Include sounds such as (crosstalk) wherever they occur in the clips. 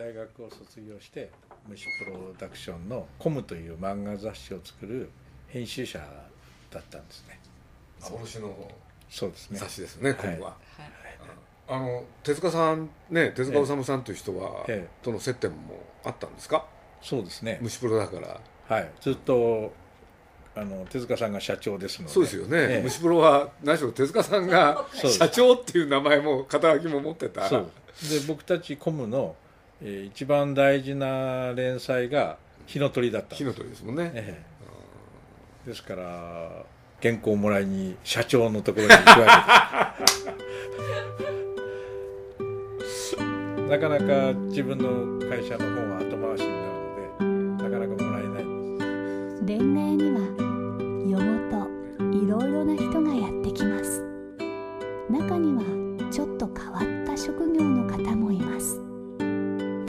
大学を卒業して虫プロダクションの「コム」という漫画雑誌を作る編集者だったんですね。幻のそうですね。雑誌ですね、コムは、はい。あの手塚さんね手塚治虫さんという人は、ええ。との接点もあったんですか？そうですね。虫プロだから。はい。ずっとあの手塚さんが社長ですので。そうですよね、ええ。虫プロは何しろ手塚さんが社長っていう名前も肩書きも持ってた。そう。で僕たちコムの、えー一番大事な連載が火の鳥だったんです。火の鳥ですもんね、ええ。ですから原稿をもらいに社長のところに行くわけです。(laughs) なかなか自分の会社の本は後回しになるのでなかなかもらえないんです。レンガ屋には夜ごといろいろな人がやってきます。中にはちょっと変わった職業の方もいます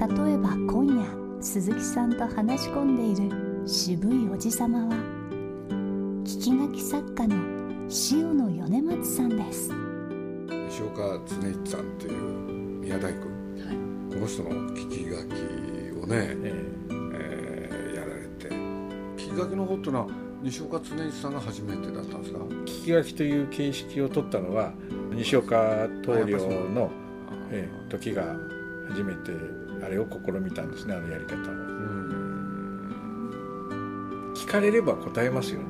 例えば今夜鈴木さんと話し込んでいる渋いおじさまは聞き書き作家の塩野米松さんです。西岡恒一さんっていう宮大工。この人の聞き書きをね、ええ。ーやられて。聞き書きの方っていうのは西岡恒一さんが初めてだったんですか？え聞き書きという形式を取ったのは西岡棟梁の、ええ時が初めてあれを試みたんですねあのやり方を。うん。聞かれれば答えますよね。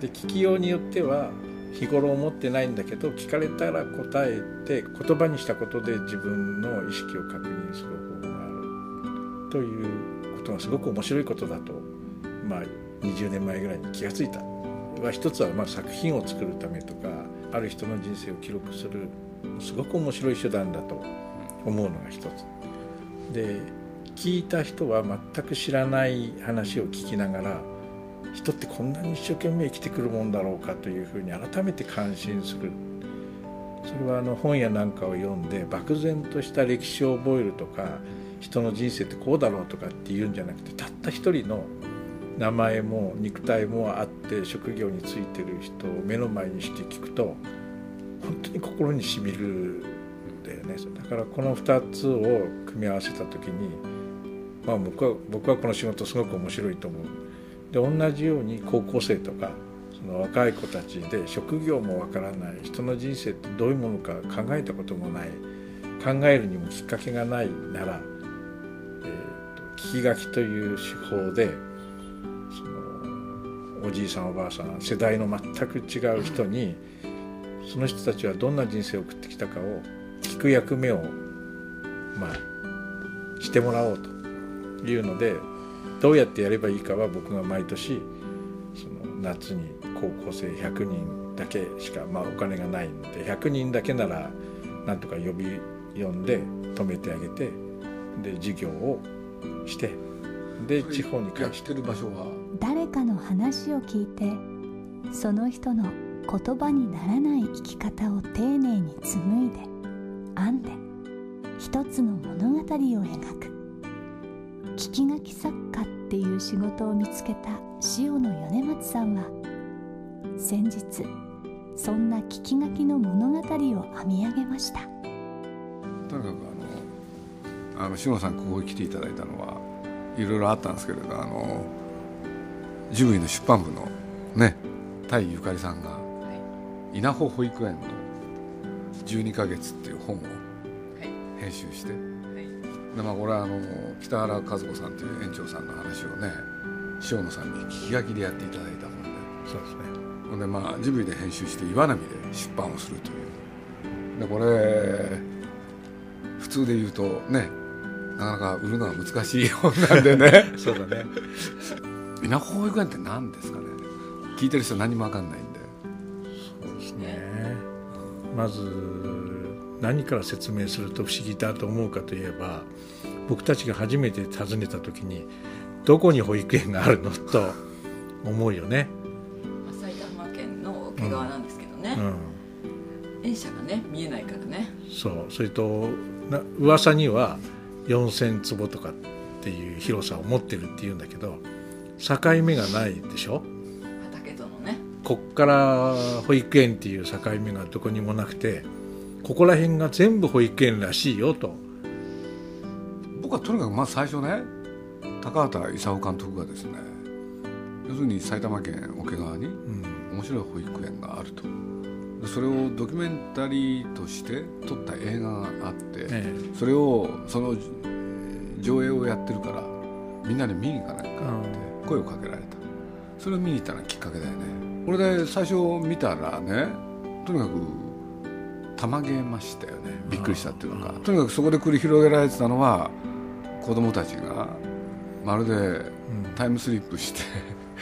で聞きようによっては日頃思ってないんだけど聞かれたら答えて言葉にしたことで自分の意識を確認する方法があるということがすごく面白いことだとまあ20年前ぐらいに気がついた。は一つはまあ作品を作るためとかある人の人生を記録するすごく面白い手段だと思うのが一つ。で聞いた人は全く知らない話を聞きながら人ってこんなに一生懸命生きてくるもんだろうかというふうに改めて感心する。それはあの本やなんかを読んで漠然とした歴史を覚えるとか人の人生ってこうだろうとかっていうんじゃなくてたった一人の名前も肉体もあって職業についてる人を目の前にして聞くと本当に心にしみるだよねだからこの2つを組み合わせた時に、まあ、僕は僕はこの仕事すごく面白いと思う。で同じように高校生とかその若い子たちで職業もわからない人の人生ってどういうものか考えたこともない考えるにもきっかけがないなら、えーと聞き書きという手法でおじいさんおばあさん世代の全く違う人にその人たちはどんな人生を送ってきたかを聞く役目をまあしてもらおうというのでどうやってやればいいかは僕が毎年その夏に高校生100人だけしか、まあ、お金がないので100人だけならなんとか呼び呼んで止めてあげてで授業をしてで地方に帰って。てる場所は？誰かの話を聞いてその人の言葉にならない生き方を丁寧に紡いで編んで一つの物語を描く。聞き書き作家っていう仕事を見つけた塩野米松さんは先日そんな聞き書きの物語を編み上げました。とにかくあのあの志乃さんここに来ていただいたのはいろいろあったんですけれどあのジブリの出版部のね田井ゆかりさんが稲穂保育園の12ヶ月っていう本をはい。編集して。はい。でまあこれはあの北原和子さんという園長さんの話をね塩野さんに聞き書きでやっていただいた本で。そうですね。ほんでまあジブリで編集して岩波で出版をするという。でこれ普通で言うとねなかなか売るのは難しい本なんでね。(laughs) そうだね。(laughs) 稲穂保育園って何ですかね。聞いてる人何も分かんないまず何から説明すると不思議だと思うかといえば僕たちが初めて訪ねた時にどこに保育園があるのと (laughs) 思うよね、埼玉県の桶川なんですけどね、うん、園舎がね見えないからね。そう。それとな噂には4,000坪とかっていう広さを持ってるっていうんだけど境目がないでしょ？こっから保育園っていう境目がどこにもなくてここら辺が全部保育園らしいよと。僕はとにかくまず最初ね高畑勲監督がですね要するに埼玉県桶川にうん。面白い保育園があると。でそれをドキュメンタリーとして撮った映画があって、えそれをそのえー上映をやってるからみんなで見に行かないかって声をかけられた。それを見に行ったのがきっかけだよねこれで最初見たらねとにかくたまげましたよね。びっくりしたっていうのかとにかくそこで繰り広げられてたのは子供たちがまるでうん。タイムスリップして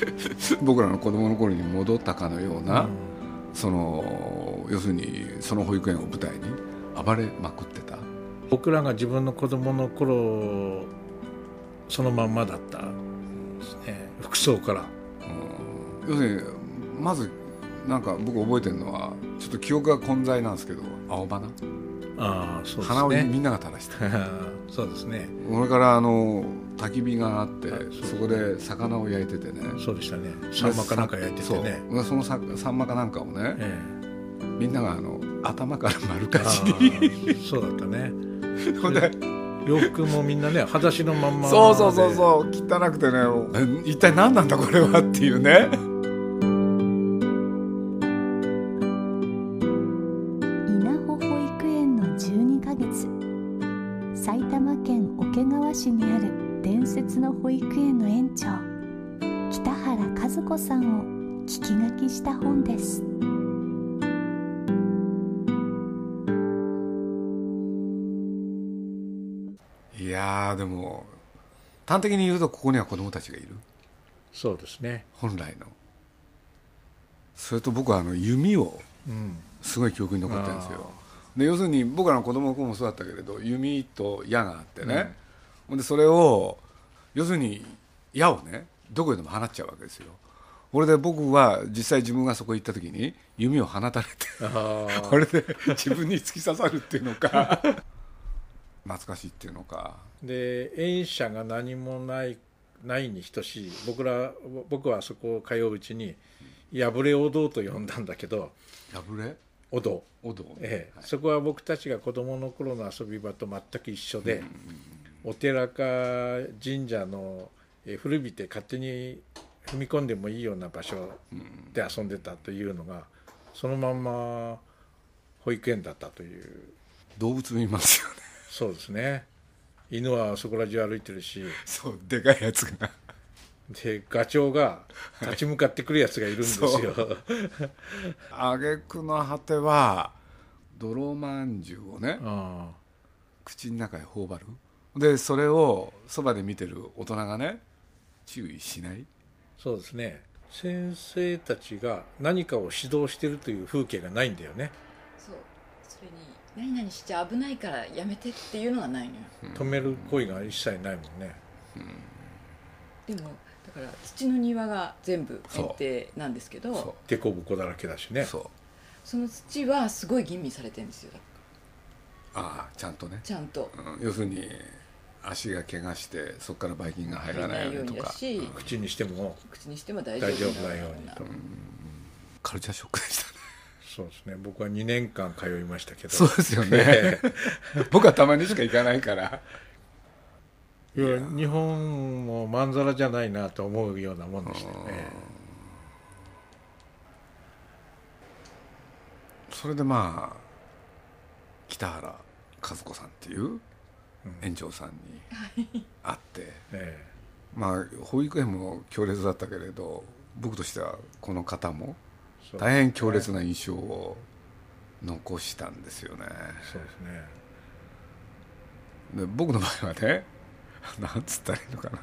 (laughs) 僕らの子供の頃に戻ったかのような、その要するにその保育園を舞台に暴れまくってた。僕らが自分の子供の頃そのまんまだったですね。服装から。要するにまずなんか僕覚えてるのはちょっと記憶が混在なんですけど青花、ああそうです花をみねんなが垂らして (laughs) そうですね。それからあの焚き火があってあそこで魚を焼いててね。そうでしたね。サンマかなんか焼いててね。そそのさサンマかなんかをねえみんながあの頭から丸かじりあそうだったね。(laughs) ほんで洋服もみんなね裸足のまんま。そうそうそううそう。汚くてねえ一体何なんだこれはっていうね端的に言うとここには子供たちがいる。そうですね。本来の。それと僕はあの弓をうん。すごい記憶に残ってるんですよ。で要するに僕らの子供の頃もそうだったけれど弓と矢があってね、ほんでそれを要するに矢をねどこへでも放っちゃうわけですよ。これで僕は実際自分がそこ行った時に弓を放たれて (laughs) これで自分に突き刺さるっていうのか懐かしいっていうのか。で園舎が何もないないに等しい。僕ら僕はそこを通ううちに破れお堂と呼んだんだけど破れ？お堂、お堂ええ。そこは僕たちが子供の頃の遊び場と全く一緒で、お寺か神社のえー古びて勝手に踏み込んでもいいような場所で遊んでたというのがそのまんま保育園だったという。動物見ますよねそうですね。犬はそこら中歩いてるし。そうでかいやつが。でガチョウが立ち向かってくるやつがいるんですよ、挙句の果ては泥まんじゅうをねあ口の中へ頬張る。でそれをそばで見てる大人がね注意しない。そうですね。先生たちが何かを指導してるという風景がないんだよねそれに。何々しちゃ危ないからやめてっていうのがないのよ。止める行為が一切ないもんね。でもだから土の庭が全部園庭なんですけどそ凸凹だらけだしね。うそう。その土はすごい吟味されてるんですよ。ああちゃんとね、ちゃんと。うん、要するに足が怪我してそこからばい菌が入らないようにとか。入らないようにだしうん。口にしても口にしても大丈夫大丈夫なようにと。カルチャーショックでした。ねそうですね。僕は2年間通いましたけど。そうですよね。僕はたまにしか行かないから。いや日本もまんざらじゃないなと思うようなもんでしたよねそれでまあ北原和子さんっていう園長さんに会って、え。まあ保育園も強烈だったけれど僕としてはこの方も大変強烈な印象を残したんですよね。そうですね。で僕の場合はね (laughs) なんつったらいいのかな。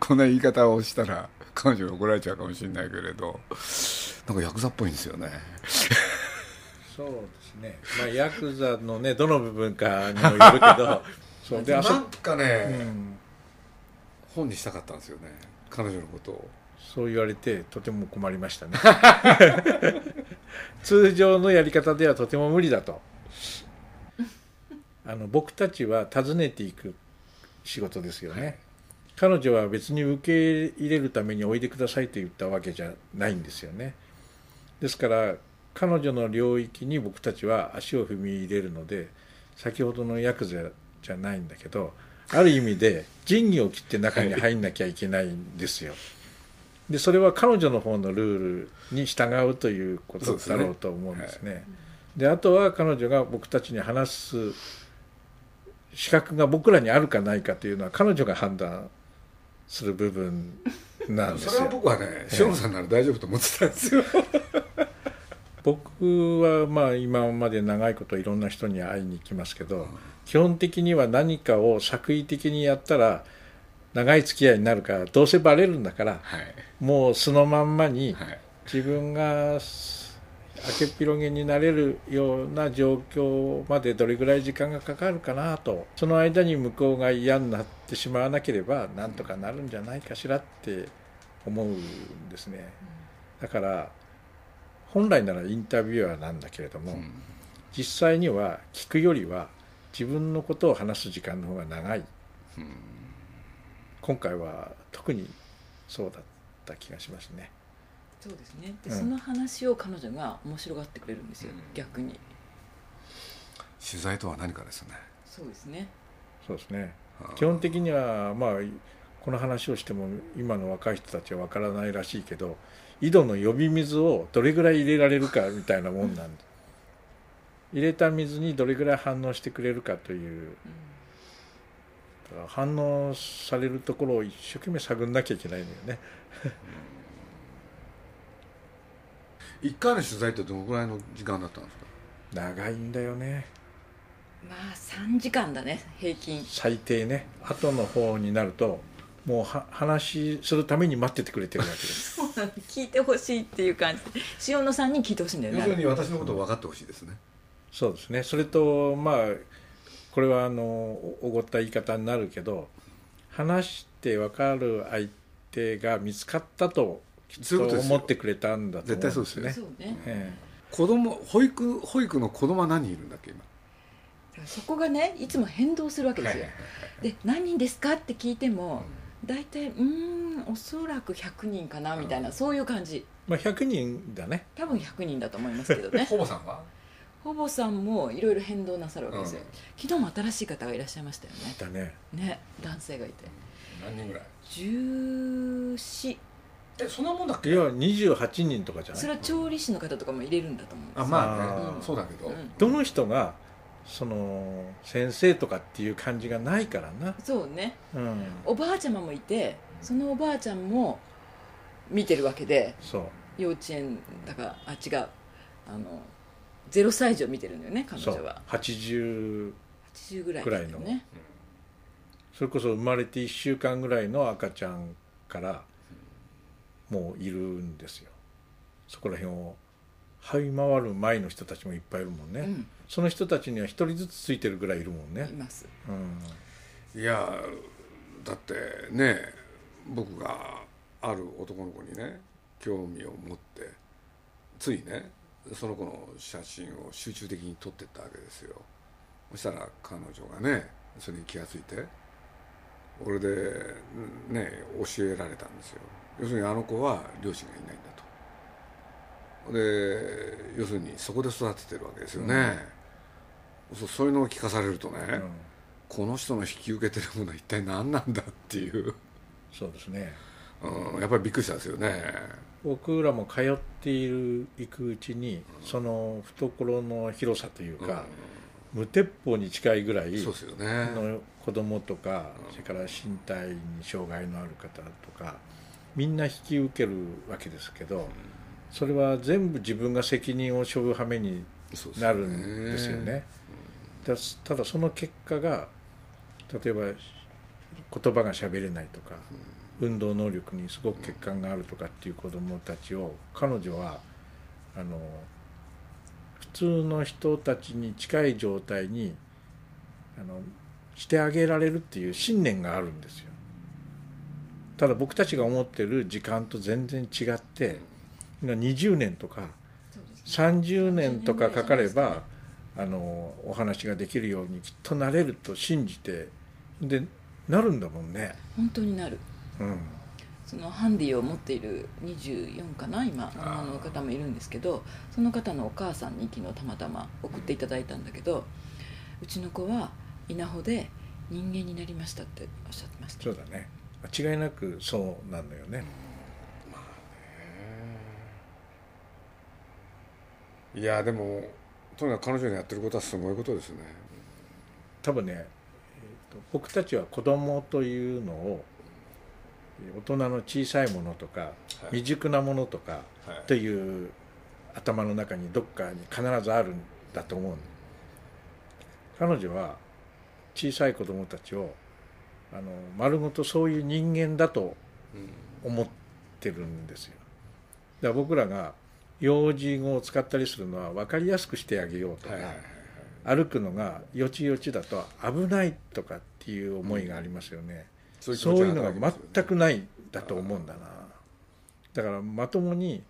こんな言い方をしたら彼女に怒られちゃうかもしれないけれどなんかヤクザっぽいんですよね。そうですね。まあヤクザのねどの部分かにもよるけど。(laughs) そう。であそなんかね、うん。本にしたかったんですよね。彼女のことをそう言われてとても困りましたね。(laughs) 通常のやり方ではとても無理だと。(laughs) あの僕たちは訪ねていく仕事ですよね、彼女は別に受け入れるためにおいでくださいと言ったわけじゃないんですよね。ですから彼女の領域に僕たちは足を踏み入れるので先ほどのヤクザじゃないんだけどある意味で仁義を切って中に入んなきゃいけないんですよ。でそれは彼女の方のルールに従うということだろうと思うんですね。であとは彼女が僕たちに話す資格が僕らにあるかないかというのは彼女が判断する部分なんですそれはよ。僕はねさんなら大丈夫と思ってたんですよ僕はまあ今まで長いこといろんな人に会いに行きますけど、基本的には何かを作為的にやったら長い付き合いになるからどうせバレるんだからはいもう素のまんまにはい。自分が明けっぴろげになれるような状況までどれぐらい時間がかかるかなとその間に向こうが嫌になってしまわなければなんとかなるんじゃないかしらって思うんですね。だから本来ならインタビュアーなんだけれども、うん。実際には聞くよりは自分のことを話す時間の方が長い、今回は特にそうだった気がしますね。そうですね。で、うん。その話を彼女が面白がってくれるんですよ、うん。逆に。取材とは何かですね。そうですね。そうですね。基本的にはまあこの話をしても今の若い人たちは分からないらしいけど井戸の呼び水をどれぐらい入れられるかみたいなもんなんで。(laughs) 入れた水にどれぐらい反応してくれるかというだから反応されるところを一生懸命探んなきゃいけないのよね。(laughs) 一回の取材ってどのぐらいの時間だったんですか？長いんだよね。まあ3時間だね平均。最低ね。後の方になるともうは話するために待っててくれてるわけです。(laughs) 聞いてほしいっていう感じ。で塩野さんに聞いてほしいんだよ要するねに私のことを分かってほしいですね。そうですね。それとまあこれはあのおおごった言い方になるけど話して分かる相手が見つかったときっと思ってくれたんだと思うんです絶対ね。そうね。え子供保育保育の子供は何人いるんだっけ今？そこがねいつも変動するわけですよ、で何人ですかって聞いても大体うーんおそらく100人かなみたいなそういう感じ。えまあ、100人だね。多分100人だと思いますけどね。(laughs) ほぼさんは？ほぼさんもいろいろ変動なさるわけですよ、昨日も新しい方がいらっしゃいましたよね。だね。ね男性がいて。何人ぐらい？14えそんなもんだっいや28人とかじゃない？それは調理師の方とかも入れるんだと思うんですよ。あまあね。あーそうだけど、うん。どの人がその先生とかっていう感じがないからな、そうね。うん、おばあちゃまもいてそのおばあちゃんも見てるわけでそう。幼稚園だからあ違う。あの0歳児を見てるんだよね彼そう。女は80 80ぐらいくらいの。ねそれこそ生まれて1週間ぐらいの赤ちゃんからもういるんですよ。そこら辺を這い回る前の人たちもいっぱいいるもんね、うん。その人たちには1人ずつついてるぐらいいるもんいね、ます。うん、いやだってね僕がある男の子にね興味を持ってついねその子の写真を集中的に撮ってったわけですよ。そしたら彼女がねそれに気がついて俺でね教えられたんですよ。要するにあの子は両親がいないんだと。で要するにそこで育ててるわけですよね、そうそういうのを聞かされるとね、うん。この人の引き受けてるものは一体何なんだっていう、そうですねうん、やっぱりびっくりしたんですよね。僕らも通っている行くうちにその懐の広さというか、無鉄砲に近いぐらいそうですよね。の子供とかそれから身体に障害のある方とかみんな引き受けるわけですけどそれは全部自分が責任を背負う羽目になるんですよね。だただその結果が例えば言葉が喋れないとか運動能力にすごく欠陥があるとかっていう子どもたちを彼女はあの普通の人たちに近い状態にあのしてあげられるっていう信念があるんですよ。ただ僕たちが思ってる時間と全然違って20年とか30年とかかかればあのお話ができるようにきっとなれると信じてでなるんだもんね。本当になるそのハンディを持っている24かな今女の方もいるんですけどその方のお母さんに昨日たまたま送っていただいたんだけどうちの子は稲穂で人間になりましたっておっしゃってました。そうだね。間違いなくそうなのよね。いやでもとにかく彼女のやってることはすごいことですね。多分ね、えーと僕たちは子供というのを大人の小さいものとか、はい。未熟なものとかはい。という頭の中にどっかに必ずあるんだと思うの彼女は小さい子供たちをあの丸ごとそういう人間だと思ってるんですよ。だから僕らが用字語を使ったりするのは分かりやすくしてあげようとか、歩くのがよちよちだと危ないとかっていう思いがありますよね、そういうのが全くないだと思うんだな。だからまともに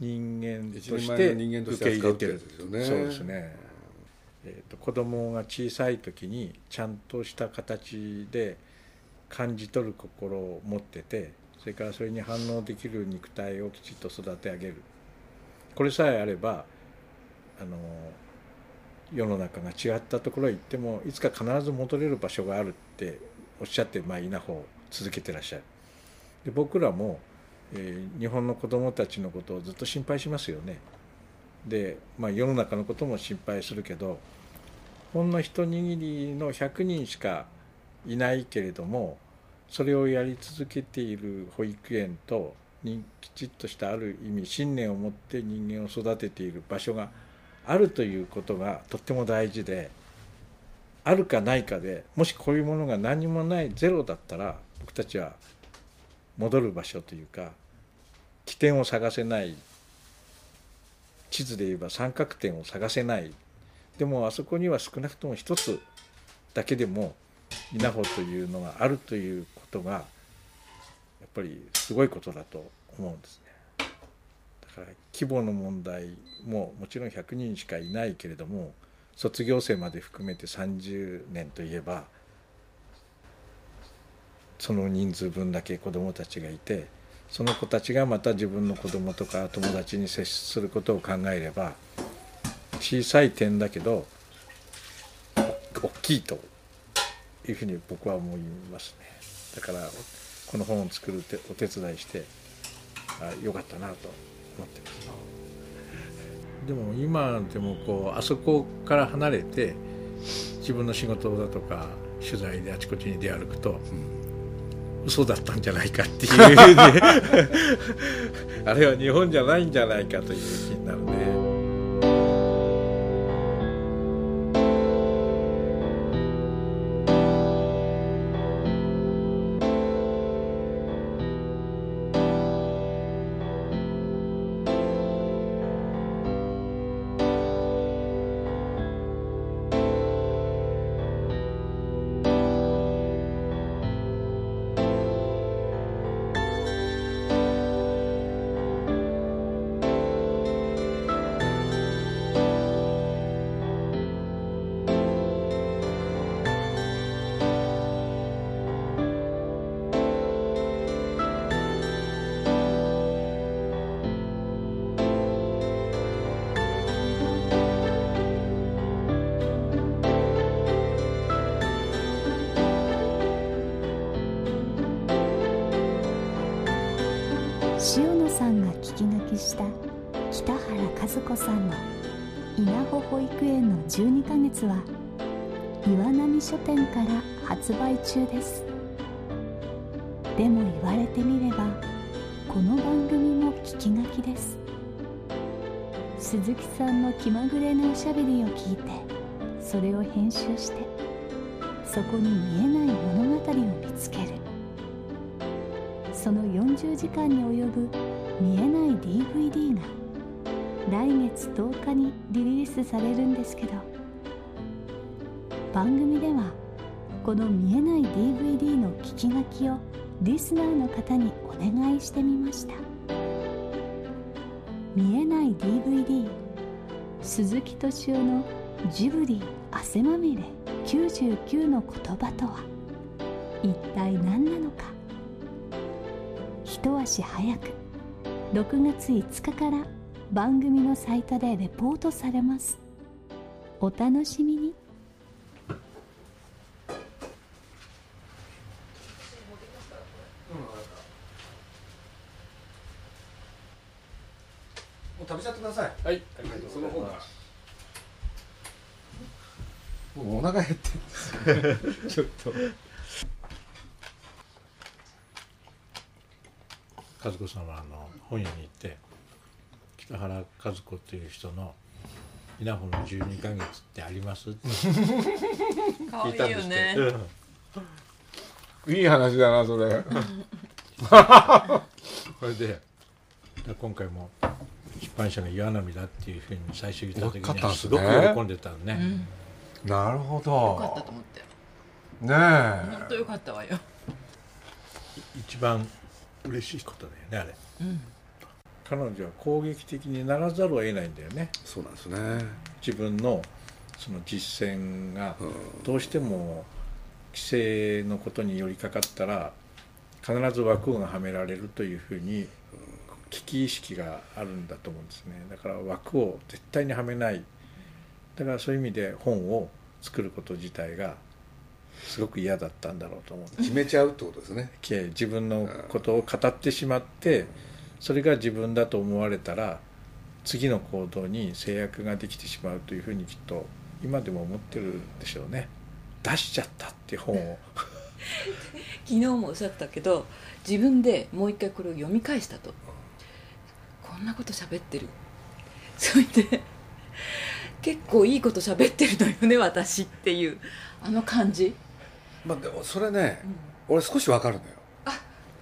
人間として受け入れてる。そうですね、えー、と子供が小さい時にちゃんとした形で感じ取る心を持っててそれからそれに反応できる肉体をきちっと育て上げる。これさえあればあの世の中が違ったところへ行ってもいつか必ず戻れる場所があるっておっしゃって、まあ、稲穂を続けてらっしゃる。で僕らも、えー日本の子どもたちのことをずっと心配しますよね。で、まあ、世の中のことも心配するけどほんの一握りの100人しかいないけれどもそれをやり続けている保育園とにきちっとしたある意味信念を持って人間を育てている場所があるということがとっても大事であるかないかでもしこういうものが何もないゼロだったら僕たちは戻る場所というか起点を探せない地図で言えば三角点を探せないでもあそこには少なくとも一つだけでも稲穂というのがあるということがやっぱりすごいことだと思うんですね。だから規模の問題ももちろん100人しかいないけれども卒業生まで含めて30年といえばその人数分だけ子どもたちがいてその子たちがまた自分の子供とか友達に接することを考えれば小さい点だけど大きいというふうに僕は思いますね。だからこの本を作るてお手伝いしてあよかったなと思ってます。でも今でもこうあそこから離れて自分の仕事だとか取材であちこちに出歩くと、嘘だったんじゃないかっていうね (laughs) あれは日本じゃないんじゃないかという気になるね。した北原和子さんの稲穂保育園の12ヶ月は岩波書店から発売中です。でも言われてみればこの番組も聞き書きです。鈴木さんの気まぐれなおしゃべりを聞いてそれを編集してそこに見えない物語を見つける。その40時間に及ぶ見えない DVD が来月10日にリリースされるんですけど番組ではこの見えない DVD の聞き書きをリスナーの方にお願いしてみました。見えない DVD 鈴木敏夫のジブリ汗まみれ99の言葉とは一体何なのか。一足早く6月5日から番組のサイトでレポートされます。お楽しみに。もう食べちゃってください。はい。ありがとうその方が。もうお腹減ってるんですよ。(laughs) (laughs) ちょっと和子さんはあの本屋に行って北原和子っていう人の「稲穂の12ヶ月ってあります?」って聞いたんですけど、いい話だなそれ。(laughs) これで今回も出版社が岩波だっていうふうに最初言った時によかったんですすごねく喜んでたのね、うん。なるほよかったどと思って。ね本当よかったわよ。一番嬉しいことだよねあれ。うん。彼女は攻撃的にならざるを得ないんだよね。えそうなんですね。自分のその実践がうん。どうしても規制のことに寄りかかったら必ず枠がはめられるというふうに危機意識があるんだと思うんですね。だから枠を絶対にはめない。だからそういう意味で本を作ること自体がすごく嫌だったんだろうと思う。決めちゃうってことですね。け自分のことを語ってしまってそれが自分だと思われたら次の行動に制約ができてしまうというふうにきっと今でも思ってるでしょうね。出しちゃったって本を。(laughs) 昨日もおっしゃったけど自分でもう一回これを読み返したと。こんなこと喋ってる。それで結構いいこと喋ってるのよね私っていうあの感じ、まあでもそれねうん。俺少しわかるのよ。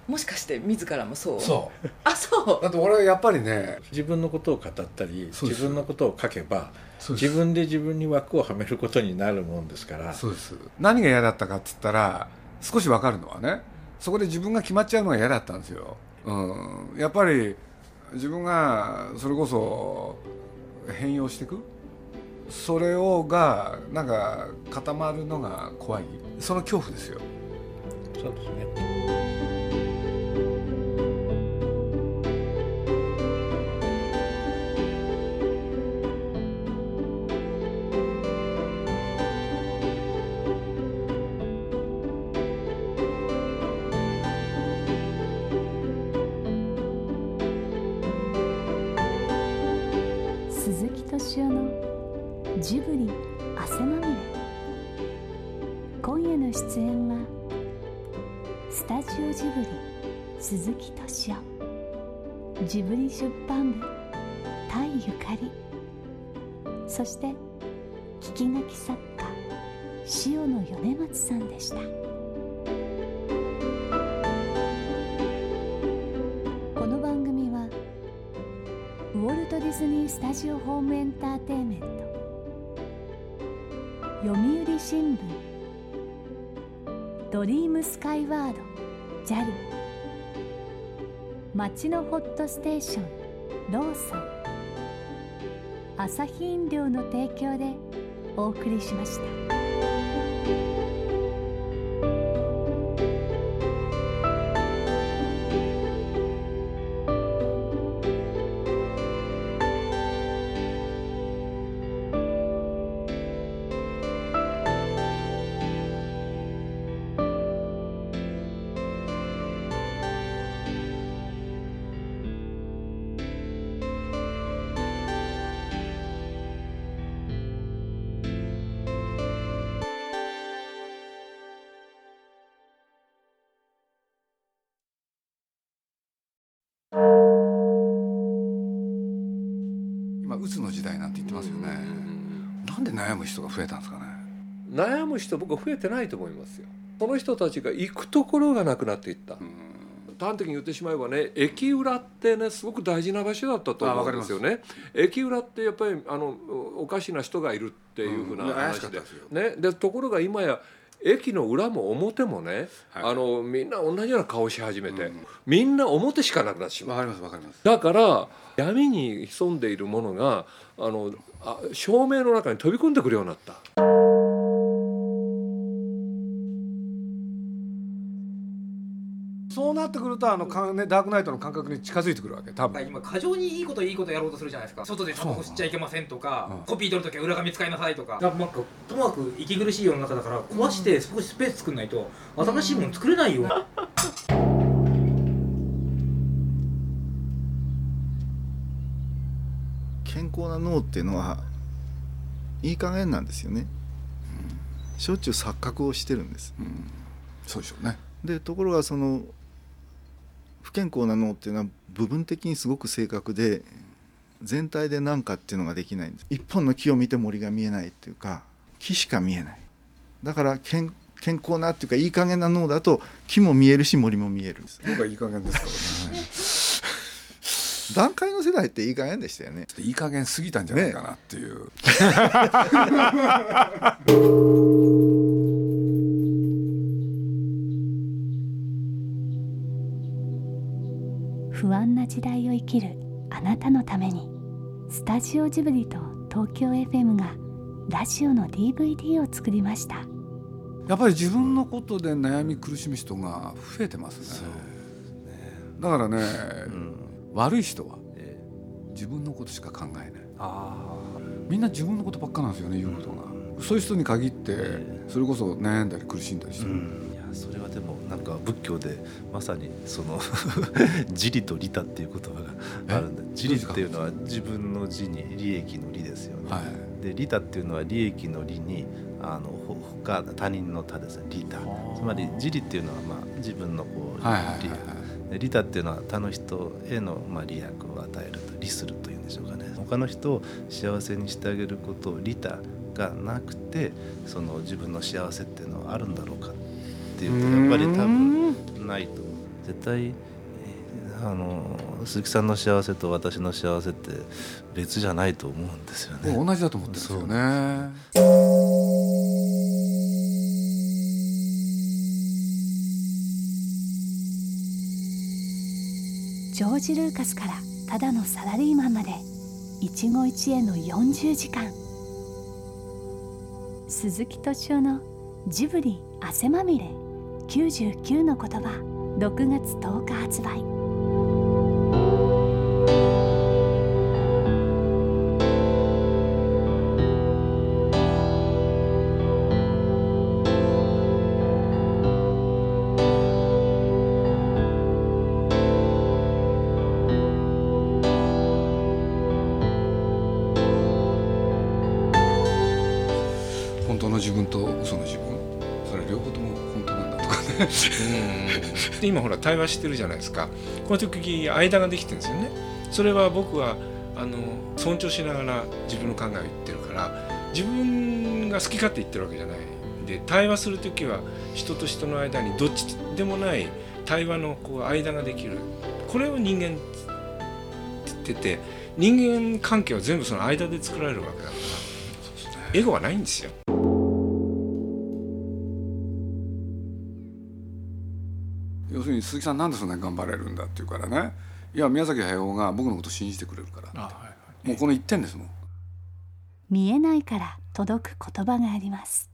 もしかして自らもそう？そう。(laughs) あそう。だって俺はやっぱりね自分のことを語ったり自分のことを書けば自分で自分に枠をはめることになるもんですから。そうです。何が嫌だったかっつったら少しわかるのはねそこで自分が決まっちゃうのが嫌だったんですよ、うん、やっぱり自分がそれこそ変容していく？それをがなんか固まるのが怖い。その恐怖ですよ。そうですね。塩野米松さんでしたこの番組はウォルト・ディズニー・スタジオ・ホーム・エンターテインメント読売新聞ドリームスカイワード JAL 町のホットステーションローソンアサヒ飲料の提供でお送りしました。今うつの時代なんて言ってますよね。なんで悩む人が増えたんですかね。悩む人僕は増えてないと思いますよ。その人たちが行くところがなくなっていった、端的に言ってしまえばね駅裏ってねすごく大事な場所だったと思うんですよね。駅裏ってやっぱりあのおかしな人がいるっていうふうな話で,、ね、でところが今や駅の裏も表もね、はい、あのみんな同じような顔し始めて、うん、みんな表しかなくなってしまう。だから闇に潜んでいるものがあのあ照明の中に飛び込んでくるようになった。そうなってくるとあのか、ね、ダークナイトの感覚に近づいてくるわけ多分。今過剰にいいこといいことやろうとするじゃないですか。外でタバコ吸っちゃいけませんとか、うん、コピー取るときは裏紙使いなさいとか。なんかともかく息苦しい世の中だから壊して少しスペース作んないと新しいもの作れないよ、(laughs) 健康な脳っていうのはいい加減なんですよね、うん、しょっちゅう錯覚をしてるんです、うん、そうでしょうね。でところがその不健康な脳っていうのは部分的にすごく正確で全体で何かっていうのができないんです。一本の木を見て森が見えないっていうか木しか見えない。だから健健康なっていうかいい加減な脳だと木も見えるし森も見えるんです。僕はいい加減ですからね。(laughs) 段階の世代っていい加減でしたよね。いい加減過ぎたんじゃないかなっていう、ねな時代を生きるあなたのためにスタジオジブリと東京 FM がラジオの DVD を作りました。やっぱり自分のことで悩み苦しむ人が増えてますね、ね、だからね、うん、悪い人は自分のことしか考えない。みんな自分のことばっかなんですよね言うことが、うん、そういう人に限ってそれこそ悩んだり苦しんだりしてる、うんそれはでもなんか仏教でまさにその (laughs) 自利と利他っていう言葉があるんで自利っていうのは自分の自に利益の利ですよね、はい、で利他っていうのは利益の利にあの他他人の他ですね利他。つまり自利っていうのはまあ自分のこう、はい利益。利他っていうのは他の人へのまあ利益を与えると利するというんでしょうかね。他の人を幸せにしてあげることを利他がなくてその自分の幸せっていうのはあるんだろうかっていうとやっぱり多分ないと絶対あの鈴木さんの幸せと私の幸せって別じゃないと思うんですよね。同じだと思ってるんですよね。ジョージ・ルーカスからただのサラリーマンまで一期一会の40時間。鈴木敏夫のジブリ汗まみれ99の言葉6月10日発売。本当の自分と嘘の自分それ両方ともで今ほら対話してるじゃないですか。この時間ができてるんですよね。それは僕はあの尊重しながら自分の考えを言ってるから自分が好き勝手言ってるわけじゃないで対話する時は人と人の間にどっちでもない対話のこう間ができる。これを人間って言ってて人間関係は全部その間で作られるわけだから、エゴはないんですよ。鈴木さんなんでそんなに頑張れるんだ？って言うからねいや宮崎駿が僕のこと信じてくれるから、はいはい、もうこの一点ですもん。見えないから届く言葉があります